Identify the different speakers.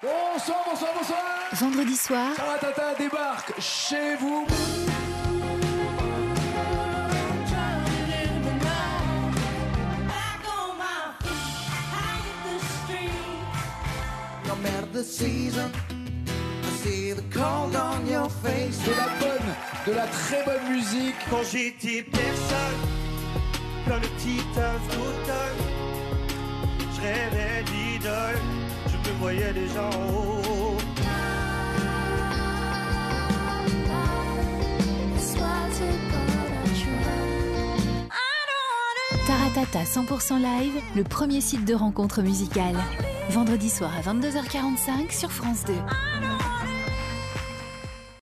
Speaker 1: Bonsoir, bonsoir, bonsoir.
Speaker 2: Vendredi soir,
Speaker 1: Taratata débarque chez vous.
Speaker 3: No matter the season, I see the cold on your face.
Speaker 1: De la bonne, de la très bonne musique.
Speaker 4: Quand j'étais personne, comme le petit œuf d'automne,
Speaker 2: Taratata 100% live, le premier site de rencontre musicale. Vendredi soir à 22h45 sur France 2.